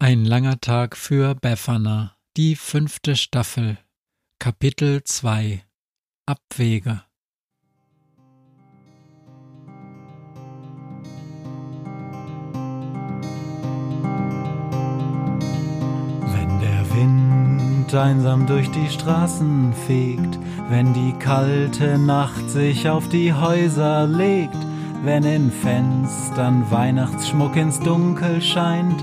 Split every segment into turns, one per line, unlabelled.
Ein langer Tag für Befana, die fünfte Staffel, Kapitel 2 Abwege.
Wenn der Wind einsam durch die Straßen fegt, wenn die kalte Nacht sich auf die Häuser legt, wenn in Fenstern Weihnachtsschmuck ins Dunkel scheint,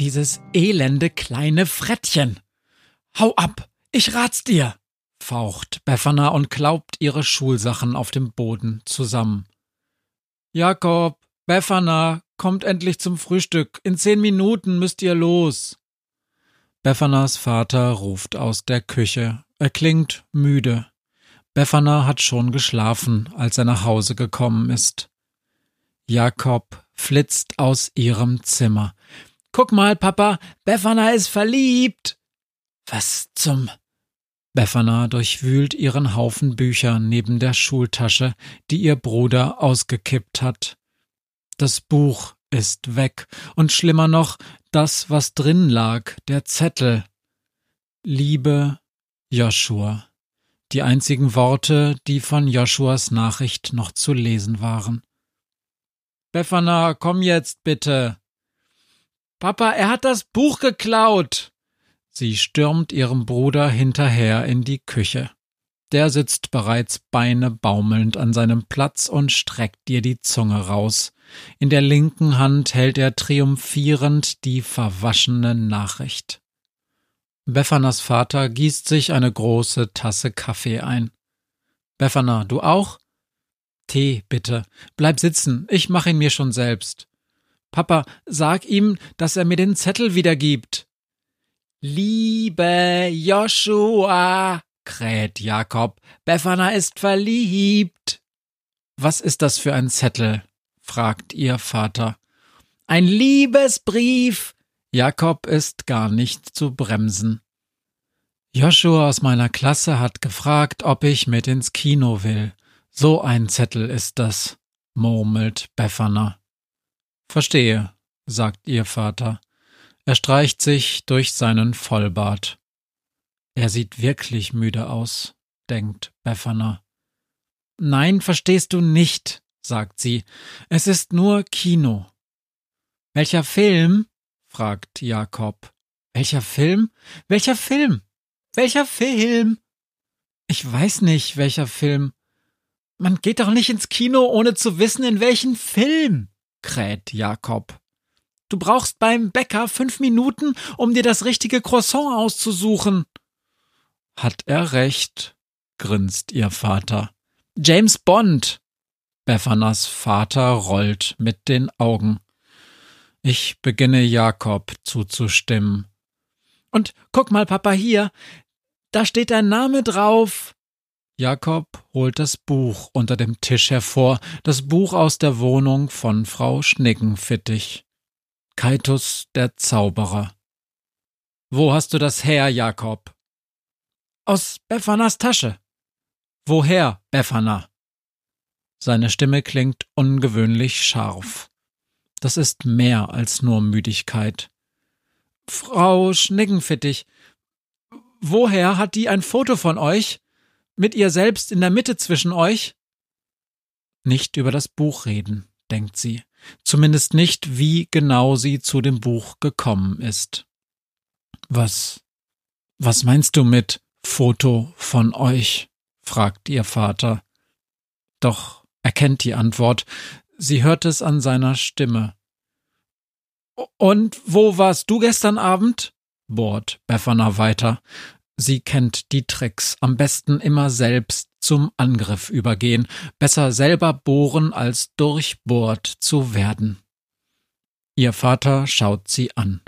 Dieses elende kleine Frettchen. Hau ab, ich rat's dir, faucht Befana und klaubt ihre Schulsachen auf dem Boden zusammen. Jakob, Befana, kommt endlich zum Frühstück. In zehn Minuten müsst ihr los. Befanas Vater ruft aus der Küche. Er klingt müde. Befana hat schon geschlafen, als er nach Hause gekommen ist. Jakob flitzt aus ihrem Zimmer. Guck mal, Papa, Befana ist verliebt. Was zum? Befana durchwühlt ihren Haufen Bücher neben der Schultasche, die ihr Bruder ausgekippt hat. Das Buch ist weg, und schlimmer noch, das, was drin lag, der Zettel. Liebe Joshua. Die einzigen Worte, die von Joshuas Nachricht noch zu lesen waren. Befana, komm jetzt bitte. Papa, er hat das Buch geklaut. Sie stürmt ihrem Bruder hinterher in die Küche. Der sitzt bereits Beine baumelnd an seinem Platz und streckt ihr die Zunge raus. In der linken Hand hält er triumphierend die verwaschene Nachricht. Befanas Vater gießt sich eine große Tasse Kaffee ein. Befana, du auch? Tee, bitte. Bleib sitzen, ich mach ihn mir schon selbst. Papa, sag ihm, dass er mir den Zettel wiedergibt. Liebe Joshua, kräht Jakob, Befana ist verliebt. Was ist das für ein Zettel? fragt ihr Vater. Ein Liebesbrief. Jakob ist gar nicht zu bremsen. Joshua aus meiner Klasse hat gefragt, ob ich mit ins Kino will. So ein Zettel ist das, murmelt Befana. Verstehe, sagt ihr Vater. Er streicht sich durch seinen Vollbart. Er sieht wirklich müde aus, denkt Befana. Nein, verstehst du nicht, sagt sie. Es ist nur Kino. Welcher Film? fragt Jakob. Welcher Film? Welcher Film? Welcher Film? Ich weiß nicht, welcher Film. Man geht doch nicht ins Kino, ohne zu wissen, in welchen Film, kräht Jakob. Du brauchst beim Bäcker fünf Minuten, um dir das richtige Croissant auszusuchen. Hat er recht, grinst ihr Vater. James Bond. Befanas Vater rollt mit den Augen. Ich beginne Jakob zuzustimmen. Und guck mal, Papa, hier. Da steht dein Name drauf. Jakob holt das Buch unter dem Tisch hervor, das Buch aus der Wohnung von Frau Schnickenfittich. Kaitus der Zauberer. Wo hast du das her, Jakob? Aus Befanas Tasche. Woher, Befana? Seine Stimme klingt ungewöhnlich scharf. Das ist mehr als nur Müdigkeit. Frau Schnickenfittich, woher hat die ein Foto von euch? Mit ihr selbst in der Mitte zwischen euch? Nicht über das Buch reden, denkt sie. Zumindest nicht, wie genau sie zu dem Buch gekommen ist. Was, was meinst du mit Foto von euch? fragt ihr Vater. Doch er kennt die Antwort. Sie hört es an seiner Stimme. Und wo warst du gestern Abend? bohrt Befana weiter. Sie kennt die Tricks, am besten immer selbst zum Angriff übergehen, besser selber bohren als durchbohrt zu werden. Ihr Vater schaut sie an.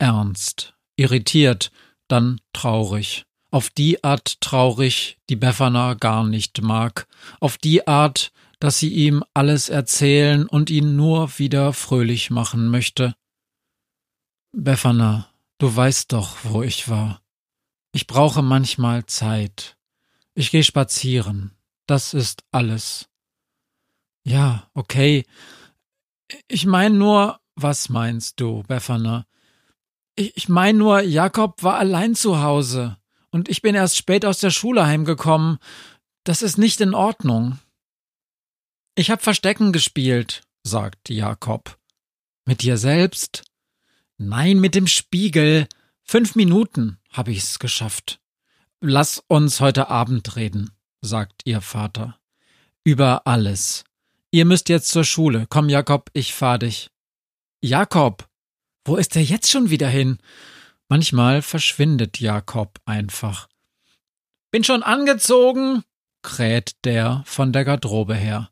Ernst, irritiert, dann traurig. Auf die Art traurig, die Befana gar nicht mag. Auf die Art, dass sie ihm alles erzählen und ihn nur wieder fröhlich machen möchte. Befana, du weißt doch, wo ich war. Ich brauche manchmal Zeit. Ich gehe spazieren. Das ist alles. Ja, okay. Ich meine nur, was meinst du, Befana? Ich, ich meine nur, Jakob war allein zu Hause und ich bin erst spät aus der Schule heimgekommen. Das ist nicht in Ordnung. Ich hab Verstecken gespielt, sagt Jakob. Mit dir selbst? Nein, mit dem Spiegel. Fünf Minuten hab ich's geschafft. Lass uns heute Abend reden, sagt ihr Vater. Über alles. Ihr müsst jetzt zur Schule. Komm, Jakob, ich fahr dich. Jakob! Wo ist er jetzt schon wieder hin? Manchmal verschwindet Jakob einfach. Bin schon angezogen, kräht der von der Garderobe her.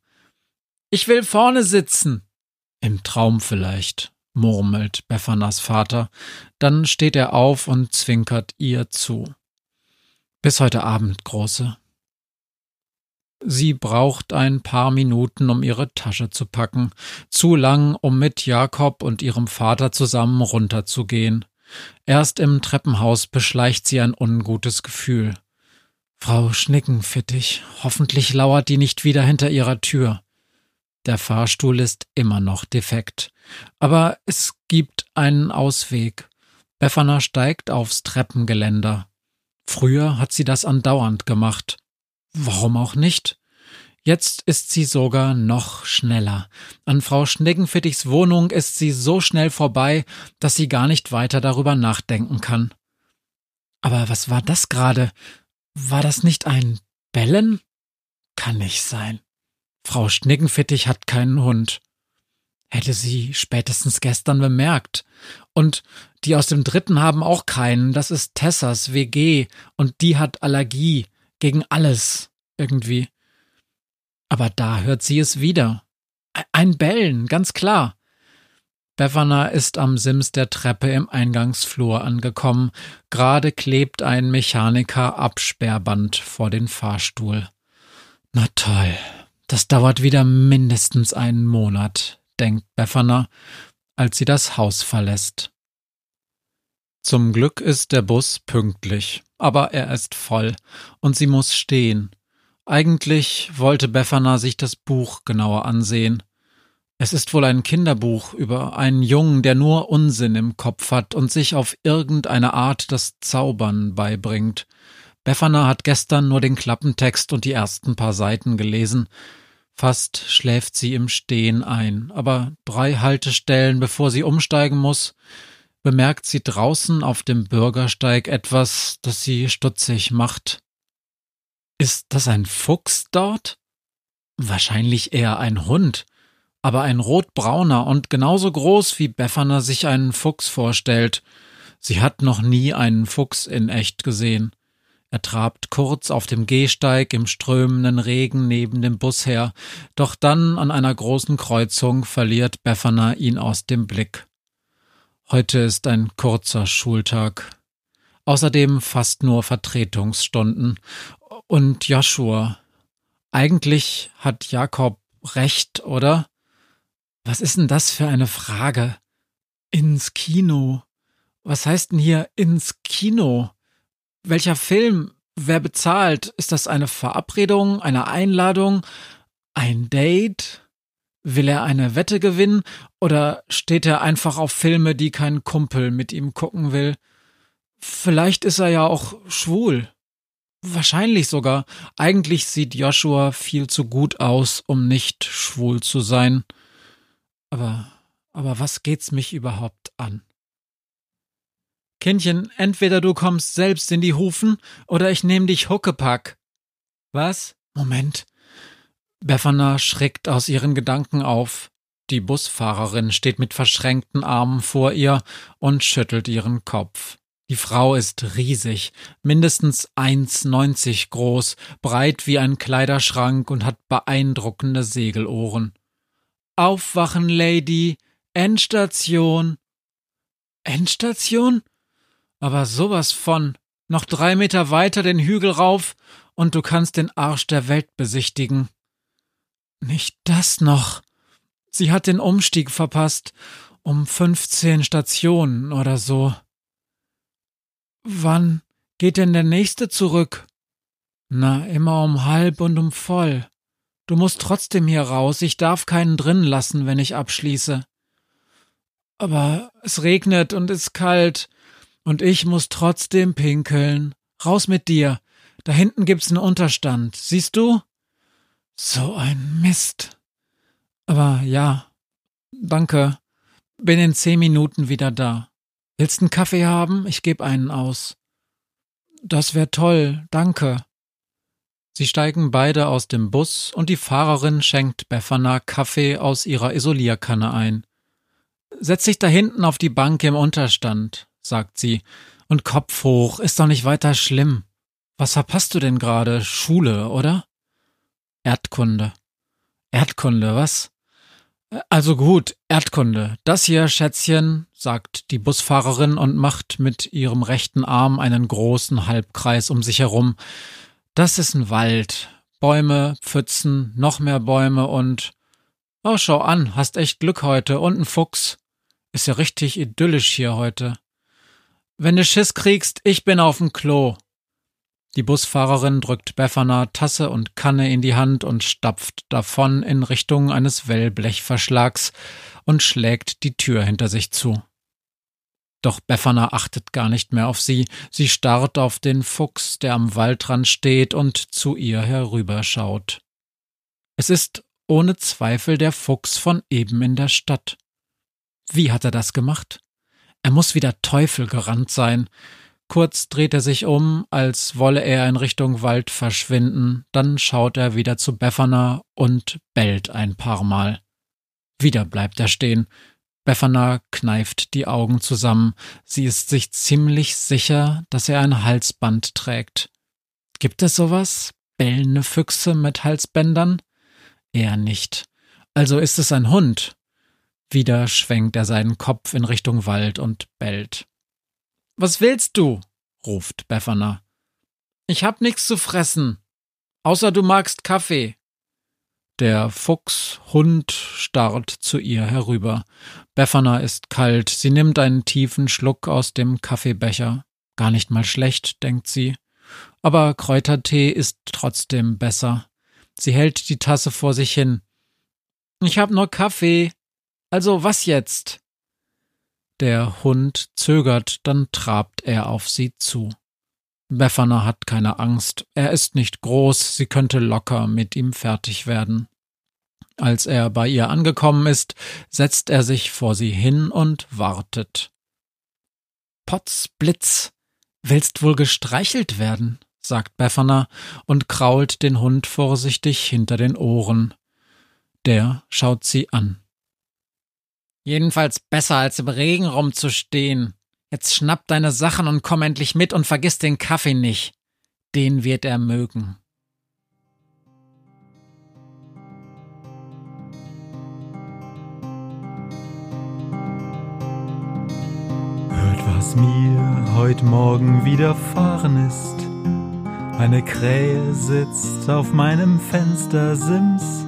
Ich will vorne sitzen. Im Traum vielleicht, murmelt Beffanas Vater. Dann steht er auf und zwinkert ihr zu. Bis heute Abend, Große. Sie braucht ein paar Minuten, um ihre Tasche zu packen, zu lang, um mit Jakob und ihrem Vater zusammen runterzugehen. Erst im Treppenhaus beschleicht sie ein ungutes Gefühl. Frau Schnickenfittich, hoffentlich lauert die nicht wieder hinter ihrer Tür. Der Fahrstuhl ist immer noch defekt. Aber es gibt einen Ausweg. Befana steigt aufs Treppengeländer. Früher hat sie das andauernd gemacht. Warum auch nicht? Jetzt ist sie sogar noch schneller. An Frau Schneckenfittichs Wohnung ist sie so schnell vorbei, dass sie gar nicht weiter darüber nachdenken kann. Aber was war das gerade? War das nicht ein Bellen? Kann nicht sein. Frau Schneckenfittich hat keinen Hund. Hätte sie spätestens gestern bemerkt. Und die aus dem dritten haben auch keinen. Das ist Tessas WG und die hat Allergie gegen alles irgendwie. Aber da hört sie es wieder. Ein Bellen, ganz klar. Befana ist am Sims der Treppe im Eingangsflur angekommen. Gerade klebt ein Mechaniker-Absperrband vor den Fahrstuhl. Na toll, das dauert wieder mindestens einen Monat, denkt Befana, als sie das Haus verlässt. Zum Glück ist der Bus pünktlich, aber er ist voll und sie muss stehen. Eigentlich wollte Befana sich das Buch genauer ansehen. Es ist wohl ein Kinderbuch über einen Jungen, der nur Unsinn im Kopf hat und sich auf irgendeine Art das Zaubern beibringt. Befana hat gestern nur den Klappentext und die ersten paar Seiten gelesen. Fast schläft sie im Stehen ein, aber drei Haltestellen, bevor sie umsteigen muss, bemerkt sie draußen auf dem Bürgersteig etwas, das sie stutzig macht. Ist das ein Fuchs dort? Wahrscheinlich eher ein Hund, aber ein rotbrauner und genauso groß wie Befana sich einen Fuchs vorstellt. Sie hat noch nie einen Fuchs in echt gesehen. Er trabt kurz auf dem Gehsteig im strömenden Regen neben dem Bus her, doch dann an einer großen Kreuzung verliert Befana ihn aus dem Blick. Heute ist ein kurzer Schultag. Außerdem fast nur Vertretungsstunden und Joshua. Eigentlich hat Jakob recht, oder? Was ist denn das für eine Frage? Ins Kino. Was heißt denn hier ins Kino? Welcher Film? Wer bezahlt? Ist das eine Verabredung, eine Einladung, ein Date? Will er eine Wette gewinnen oder steht er einfach auf Filme, die kein Kumpel mit ihm gucken will? Vielleicht ist er ja auch schwul. Wahrscheinlich sogar. Eigentlich sieht Joshua viel zu gut aus, um nicht schwul zu sein. Aber, aber was geht's mich überhaupt an? Kindchen, entweder du kommst selbst in die Hufen oder ich nehm dich Huckepack. Was? Moment. Befana schreckt aus ihren Gedanken auf. Die Busfahrerin steht mit verschränkten Armen vor ihr und schüttelt ihren Kopf. Die Frau ist riesig, mindestens 1,90 groß, breit wie ein Kleiderschrank und hat beeindruckende Segelohren. Aufwachen, Lady. Endstation. Endstation? Aber sowas von. Noch drei Meter weiter den Hügel rauf und du kannst den Arsch der Welt besichtigen. Nicht das noch. Sie hat den Umstieg verpasst. Um fünfzehn Stationen oder so. Wann geht denn der nächste zurück? Na, immer um halb und um voll. Du musst trotzdem hier raus, ich darf keinen drin lassen, wenn ich abschließe. Aber es regnet und ist kalt, und ich muss trotzdem pinkeln. Raus mit dir. Da hinten gibt's einen Unterstand. Siehst du? So ein Mist. Aber ja. Danke. Bin in zehn Minuten wieder da. Willst einen Kaffee haben? Ich geb einen aus. Das wär toll, danke. Sie steigen beide aus dem Bus und die Fahrerin schenkt Befana Kaffee aus ihrer Isolierkanne ein. Setz dich da hinten auf die Bank im Unterstand, sagt sie, und Kopf hoch, ist doch nicht weiter schlimm. Was verpasst du denn gerade? Schule, oder? Erdkunde. Erdkunde, was? Also gut, Erdkunde. Das hier, Schätzchen, sagt die Busfahrerin und macht mit ihrem rechten Arm einen großen Halbkreis um sich herum. Das ist ein Wald. Bäume, Pfützen, noch mehr Bäume und. Oh, schau an, hast echt Glück heute und ein Fuchs. Ist ja richtig idyllisch hier heute. Wenn du Schiss kriegst, ich bin auf'm Klo. Die Busfahrerin drückt Befana Tasse und Kanne in die Hand und stapft davon in Richtung eines Wellblechverschlags und schlägt die Tür hinter sich zu. Doch Befana achtet gar nicht mehr auf sie, sie starrt auf den Fuchs, der am Waldrand steht und zu ihr herüberschaut. Es ist ohne Zweifel der Fuchs von eben in der Stadt. Wie hat er das gemacht? Er muss wie der Teufel gerannt sein, Kurz dreht er sich um, als wolle er in Richtung Wald verschwinden, dann schaut er wieder zu Befana und bellt ein paar Mal. Wieder bleibt er stehen. Befana kneift die Augen zusammen. Sie ist sich ziemlich sicher, dass er ein Halsband trägt. Gibt es sowas? Bellende Füchse mit Halsbändern? Er nicht. Also ist es ein Hund. Wieder schwenkt er seinen Kopf in Richtung Wald und bellt. Was willst du? ruft Befana. Ich hab nix zu fressen. Außer du magst Kaffee. Der Fuchs Hund starrt zu ihr herüber. Befana ist kalt. Sie nimmt einen tiefen Schluck aus dem Kaffeebecher. Gar nicht mal schlecht, denkt sie. Aber Kräutertee ist trotzdem besser. Sie hält die Tasse vor sich hin. Ich hab nur Kaffee. Also was jetzt? Der Hund zögert, dann trabt er auf sie zu. Befana hat keine Angst, er ist nicht groß, sie könnte locker mit ihm fertig werden. Als er bei ihr angekommen ist, setzt er sich vor sie hin und wartet. Potzblitz, willst wohl gestreichelt werden, sagt Befana und krault den Hund vorsichtig hinter den Ohren. Der schaut sie an. Jedenfalls besser, als im Regen rumzustehen. Jetzt schnapp deine Sachen und komm endlich mit und vergiss den Kaffee nicht. Den wird er mögen.
Hört, was mir heut Morgen widerfahren ist. Eine Krähe sitzt auf meinem Fenstersims